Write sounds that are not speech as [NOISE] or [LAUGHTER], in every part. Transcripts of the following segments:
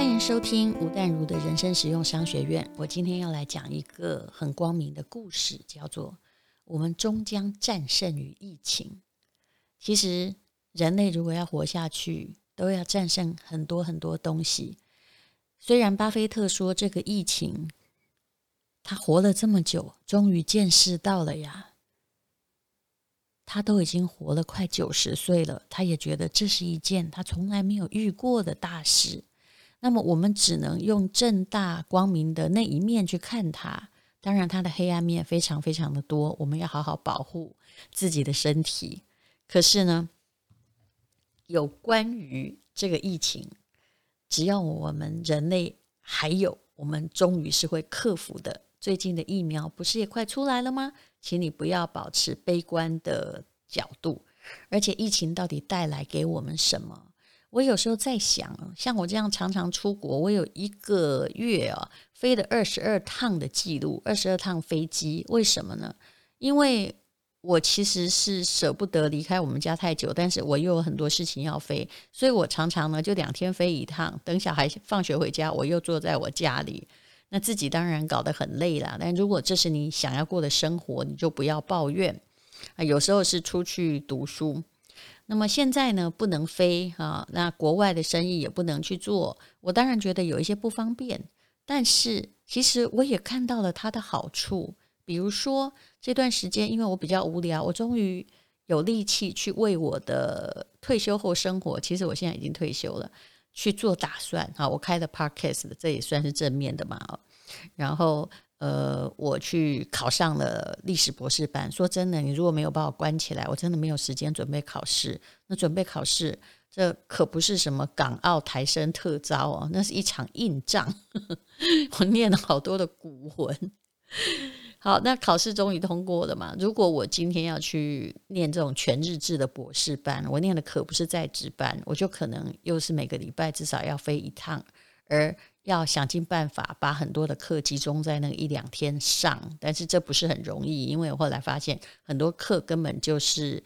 欢迎收听吴淡如的人生实用商学院。我今天要来讲一个很光明的故事，叫做“我们终将战胜于疫情”。其实，人类如果要活下去，都要战胜很多很多东西。虽然巴菲特说这个疫情，他活了这么久，终于见识到了呀。他都已经活了快九十岁了，他也觉得这是一件他从来没有遇过的大事。那么我们只能用正大光明的那一面去看它，当然它的黑暗面非常非常的多，我们要好好保护自己的身体。可是呢，有关于这个疫情，只要我们人类还有，我们终于是会克服的。最近的疫苗不是也快出来了吗？请你不要保持悲观的角度，而且疫情到底带来给我们什么？我有时候在想，像我这样常常出国，我有一个月啊飞了二十二趟的记录，二十二趟飞机，为什么呢？因为我其实是舍不得离开我们家太久，但是我又有很多事情要飞，所以我常常呢就两天飞一趟，等小孩放学回家，我又坐在我家里，那自己当然搞得很累了。但如果这是你想要过的生活，你就不要抱怨啊。有时候是出去读书。那么现在呢，不能飞啊，那国外的生意也不能去做。我当然觉得有一些不方便，但是其实我也看到了它的好处。比如说这段时间，因为我比较无聊，我终于有力气去为我的退休后生活，其实我现在已经退休了，去做打算啊。我开的 Podcast，这也算是正面的嘛。然后。呃，我去考上了历史博士班。说真的，你如果没有把我关起来，我真的没有时间准备考试。那准备考试，这可不是什么港澳台生特招哦，那是一场硬仗。[LAUGHS] 我念了好多的古文。好，那考试终于通过了嘛。如果我今天要去念这种全日制的博士班，我念的可不是在职班，我就可能又是每个礼拜至少要飞一趟，而。要想尽办法把很多的课集中在那一两天上，但是这不是很容易，因为我后来发现很多课根本就是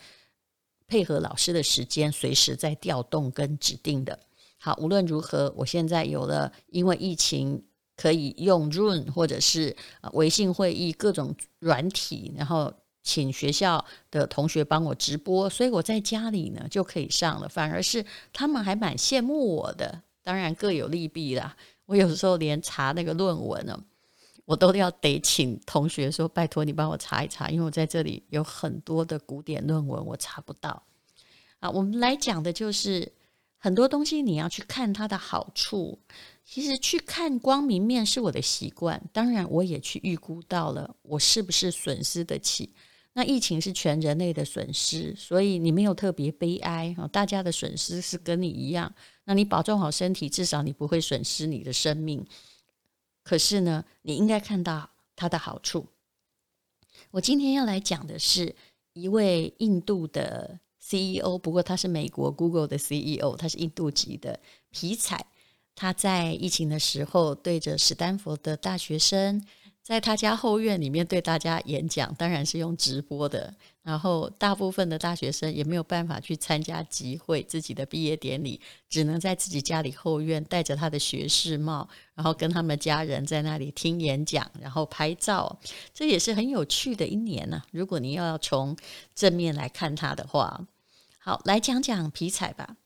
配合老师的时间，随时在调动跟指定的。好，无论如何，我现在有了因为疫情可以用 Zoom 或者是微信会议各种软体，然后请学校的同学帮我直播，所以我在家里呢就可以上了，反而是他们还蛮羡慕我的。当然各有利弊啦。我有时候连查那个论文呢，我都要得请同学说：“拜托你帮我查一查，因为我在这里有很多的古典论文我查不到。”啊，我们来讲的就是很多东西你要去看它的好处。其实去看光明面是我的习惯，当然我也去预估到了我是不是损失得起。那疫情是全人类的损失，所以你没有特别悲哀啊，大家的损失是跟你一样。那你保重好身体，至少你不会损失你的生命。可是呢，你应该看到它的好处。我今天要来讲的是一位印度的 CEO，不过他是美国 Google 的 CEO，他是印度籍的皮采。他在疫情的时候对着史丹佛的大学生。在他家后院里面对大家演讲，当然是用直播的。然后大部分的大学生也没有办法去参加集会、自己的毕业典礼，只能在自己家里后院戴着他的学士帽，然后跟他们家人在那里听演讲，然后拍照。这也是很有趣的一年呢、如果你要从正面来看他的话，好，来讲讲皮采吧。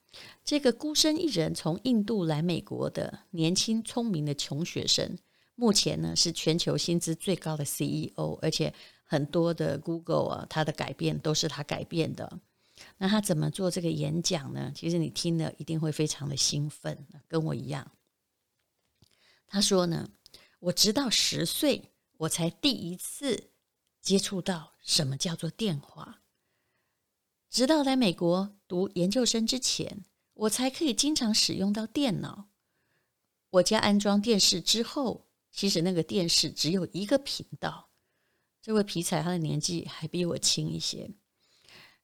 这个孤身一人从印度来美国的年轻聪明的穷学生。目前呢，是全球薪资最高的 CEO，而且很多的 Google 啊，它的改变都是他改变的。那他怎么做这个演讲呢？其实你听了一定会非常的兴奋，跟我一样。他说呢，我直到十岁，我才第一次接触到什么叫做电话。直到来美国读研究生之前，我才可以经常使用到电脑。我家安装电视之后。其实那个电视只有一个频道。这位皮彩他的年纪还比我轻一些，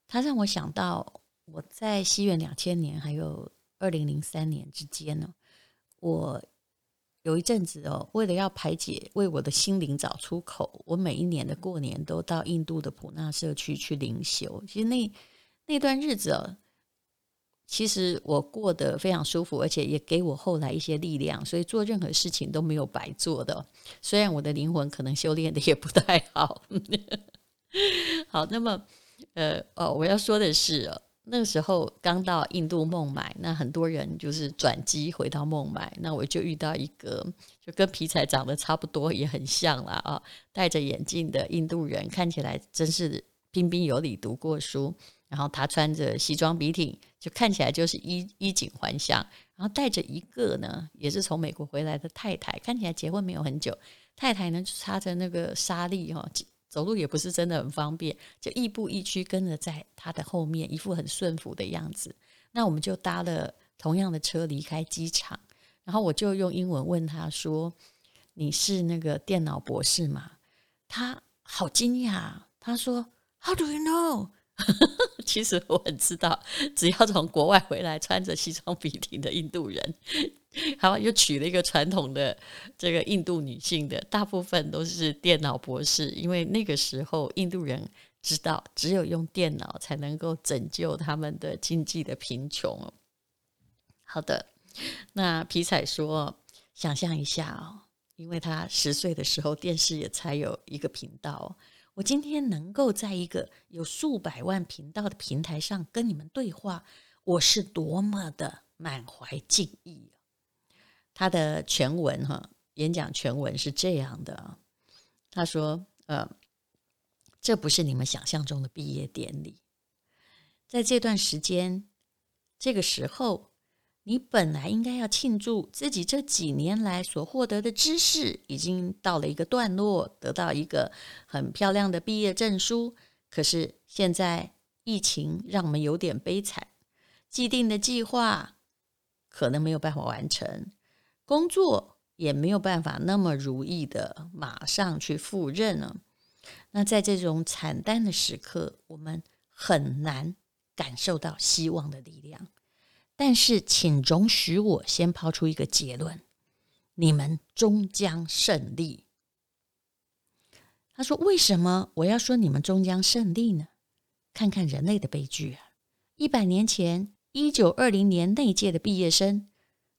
他让我想到我在西元两千年还有二零零三年之间呢，我有一阵子哦，为了要排解，为我的心灵找出口，我每一年的过年都到印度的普纳社区去灵修。其实那那段日子哦，其实我过得非常舒服，而且也给我后来一些力量，所以做任何事情都没有白做的。虽然我的灵魂可能修炼的也不太好。好，那么呃哦，我要说的是，那个时候刚到印度孟买，那很多人就是转机回到孟买，那我就遇到一个就跟皮彩长得差不多，也很像啦啊，戴着眼镜的印度人，看起来真是彬彬有礼，读过书。然后他穿着西装笔挺，就看起来就是衣衣锦还乡。然后带着一个呢，也是从美国回来的太太，看起来结婚没有很久。太太呢就插着那个纱丽哈，走路也不是真的很方便，就亦步亦趋跟着在他的后面，一副很顺服的样子。那我们就搭了同样的车离开机场，然后我就用英文问他说：“你是那个电脑博士吗？”他好惊讶，他说：“How do you know？” [LAUGHS] 其实我很知道，只要从国外回来穿着西装笔挺的印度人，[LAUGHS] 好，又娶了一个传统的这个印度女性的，大部分都是电脑博士，因为那个时候印度人知道，只有用电脑才能够拯救他们的经济的贫穷。好的，那皮彩说，想象一下哦，因为他十岁的时候电视也才有一个频道。我今天能够在一个有数百万频道的平台上跟你们对话，我是多么的满怀敬意。他的全文哈，演讲全文是这样的啊，他说：“呃，这不是你们想象中的毕业典礼，在这段时间，这个时候。”你本来应该要庆祝自己这几年来所获得的知识已经到了一个段落，得到一个很漂亮的毕业证书。可是现在疫情让我们有点悲惨，既定的计划可能没有办法完成，工作也没有办法那么如意的马上去赴任了。那在这种惨淡的时刻，我们很难感受到希望的力量。但是，请容许我先抛出一个结论：你们终将胜利。他说：“为什么我要说你们终将胜利呢？看看人类的悲剧啊！一百年前，一九二零年那届的毕业生，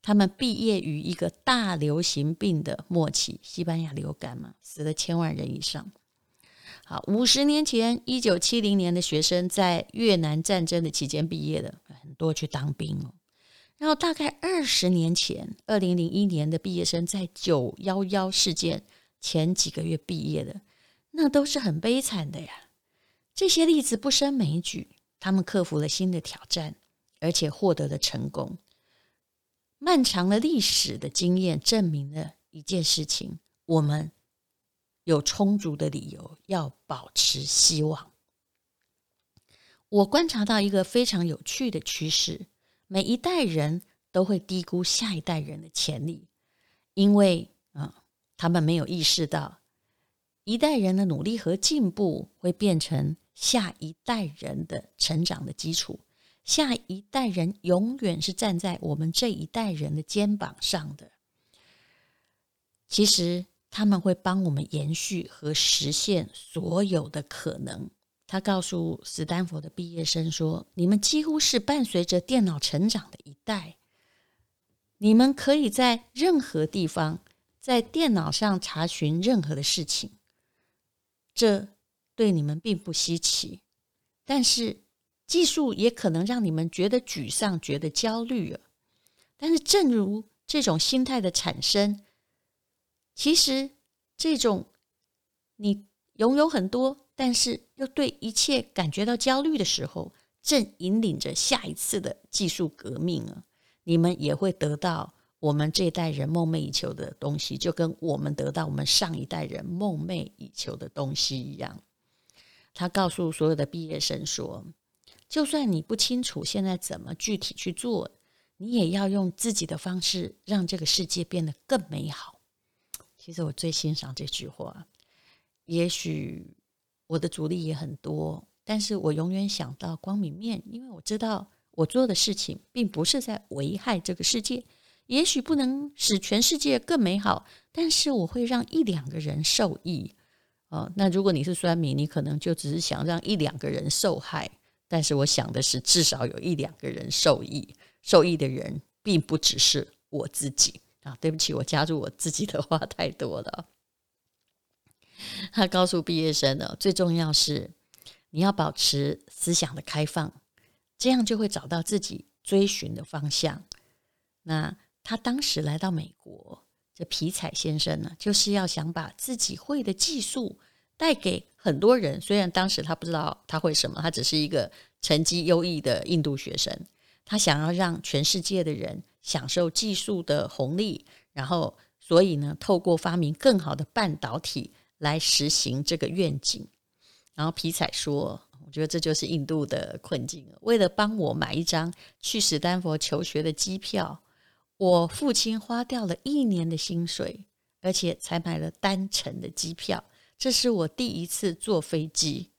他们毕业于一个大流行病的末期——西班牙流感嘛，死了千万人以上。好，五十年前，一九七零年的学生在越南战争的期间毕业的。”很多去当兵哦，然后大概二十年前，二零零一年的毕业生在九幺幺事件前几个月毕业的，那都是很悲惨的呀。这些例子不胜枚举，他们克服了新的挑战，而且获得了成功。漫长的历史的经验证明了一件事情：我们有充足的理由要保持希望。我观察到一个非常有趣的趋势：每一代人都会低估下一代人的潜力，因为啊，他们没有意识到一代人的努力和进步会变成下一代人的成长的基础。下一代人永远是站在我们这一代人的肩膀上的。其实他们会帮我们延续和实现所有的可能。他告诉斯坦福的毕业生说：“你们几乎是伴随着电脑成长的一代，你们可以在任何地方在电脑上查询任何的事情，这对你们并不稀奇。但是技术也可能让你们觉得沮丧、觉得焦虑了。但是，正如这种心态的产生，其实这种你拥有很多。”但是又对一切感觉到焦虑的时候，正引领着下一次的技术革命啊！你们也会得到我们这一代人梦寐以求的东西，就跟我们得到我们上一代人梦寐以求的东西一样。他告诉所有的毕业生说：“就算你不清楚现在怎么具体去做，你也要用自己的方式让这个世界变得更美好。”其实我最欣赏这句话，也许。我的阻力也很多，但是我永远想到光明面，因为我知道我做的事情并不是在危害这个世界，也许不能使全世界更美好，但是我会让一两个人受益。哦，那如果你是酸民，你可能就只是想让一两个人受害，但是我想的是，至少有一两个人受益，受益的人并不只是我自己啊。对不起，我加入我自己的话太多了。他告诉毕业生呢，最重要是你要保持思想的开放，这样就会找到自己追寻的方向。那他当时来到美国，这皮彩先生呢，就是要想把自己会的技术带给很多人。虽然当时他不知道他会什么，他只是一个成绩优异的印度学生，他想要让全世界的人享受技术的红利，然后所以呢，透过发明更好的半导体来实行这个愿景。然后皮彩说：“我觉得这就是印度的困境。为了帮我买一张去史丹佛求学的机票。”我父亲花掉了一年的薪水，而且才买了单程的机票。这是我第一次坐飞机。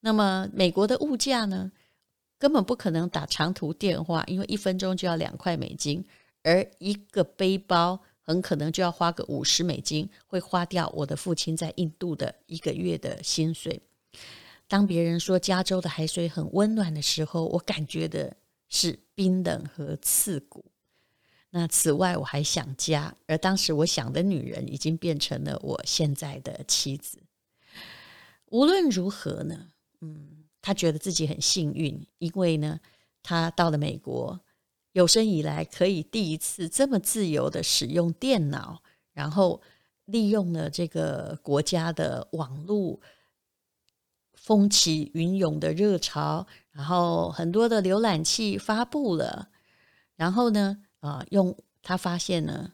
那么，美国的物价呢，根本不可能打长途电话，因为一分钟就要两块美金，而一个背包很可能就要花个五十美金，会花掉我的父亲在印度的一个月的薪水。当别人说加州的海水很温暖的时候，我感觉的是冰冷和刺骨。那此外，我还想家，而当时我想的女人已经变成了我现在的妻子。无论如何呢，嗯，他觉得自己很幸运，因为呢，他到了美国，有生以来可以第一次这么自由的使用电脑，然后利用了这个国家的网络风起云涌的热潮，然后很多的浏览器发布了，然后呢，啊，用他发现呢，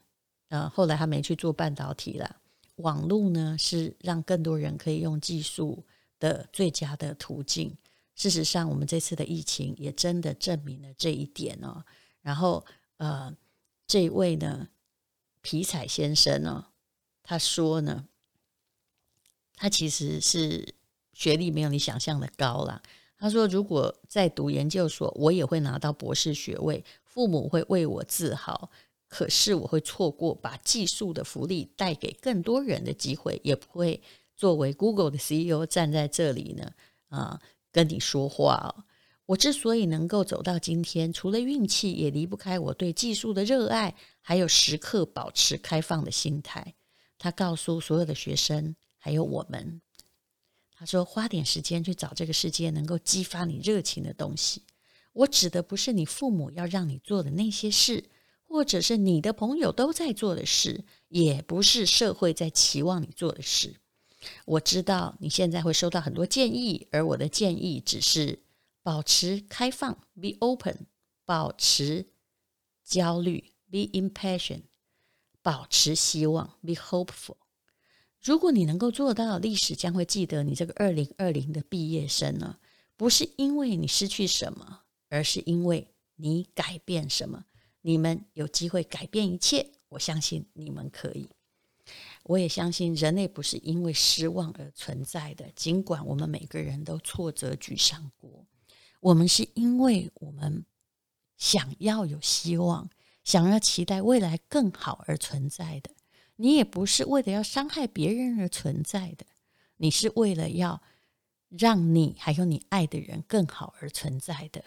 呃，后来他没去做半导体了。网络呢是让更多人可以用技术的最佳的途径。事实上，我们这次的疫情也真的证明了这一点哦。然后，呃，这位呢，皮彩先生呢，他说呢，他其实是学历没有你想象的高啦。他说，如果在读研究所，我也会拿到博士学位。父母会为我自豪，可是我会错过把技术的福利带给更多人的机会，也不会作为 Google 的 CEO 站在这里呢，啊，跟你说话哦。我之所以能够走到今天，除了运气，也离不开我对技术的热爱，还有时刻保持开放的心态。他告诉所有的学生，还有我们，他说：花点时间去找这个世界能够激发你热情的东西。我指的不是你父母要让你做的那些事，或者是你的朋友都在做的事，也不是社会在期望你做的事。我知道你现在会收到很多建议，而我的建议只是保持开放，be open；保持焦虑，be impatient；保持希望，be hopeful。如果你能够做到，历史将会记得你这个二零二零的毕业生呢，不是因为你失去什么。而是因为你改变什么，你们有机会改变一切。我相信你们可以，我也相信人类不是因为失望而存在的。尽管我们每个人都挫折沮丧过，我们是因为我们想要有希望，想要期待未来更好而存在的。你也不是为了要伤害别人而存在的，你是为了要让你还有你爱的人更好而存在的。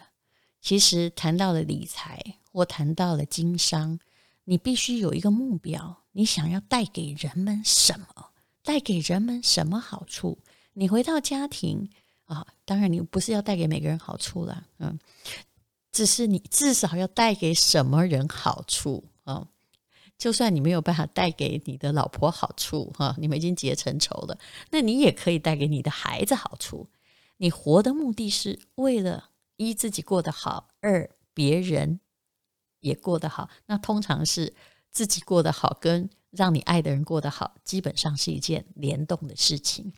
其实谈到了理财或谈到了经商，你必须有一个目标，你想要带给人们什么？带给人们什么好处？你回到家庭啊，当然你不是要带给每个人好处了，嗯，只是你至少要带给什么人好处啊？就算你没有办法带给你的老婆好处哈，你们已经结成仇了，那你也可以带给你的孩子好处。你活的目的是为了。一自己过得好，二别人也过得好。那通常是自己过得好，跟让你爱的人过得好，基本上是一件联动的事情。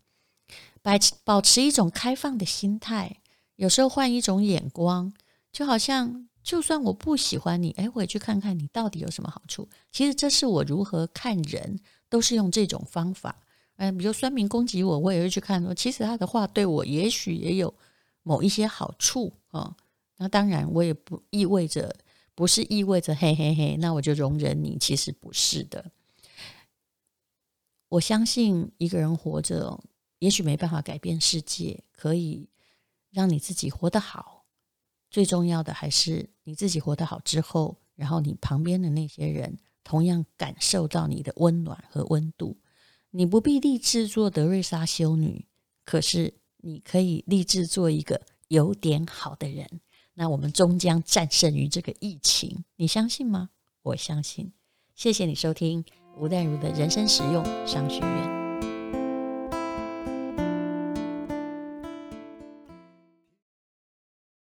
保保持一种开放的心态，有时候换一种眼光，就好像就算我不喜欢你，哎，我也去看看你到底有什么好处。其实这是我如何看人，都是用这种方法。嗯，比如酸民攻击我，我也会去看说，其实他的话对我也许也有。某一些好处啊，那当然我也不意味着，不是意味着嘿嘿嘿，那我就容忍你。其实不是的。我相信一个人活着，也许没办法改变世界，可以让你自己活得好。最重要的还是你自己活得好之后，然后你旁边的那些人同样感受到你的温暖和温度。你不必立志做德瑞莎修女，可是你可以立志做一个有点好的人。那我们终将战胜于这个疫情，你相信吗？我相信。谢谢你收听吴淡如的人生实用商学院。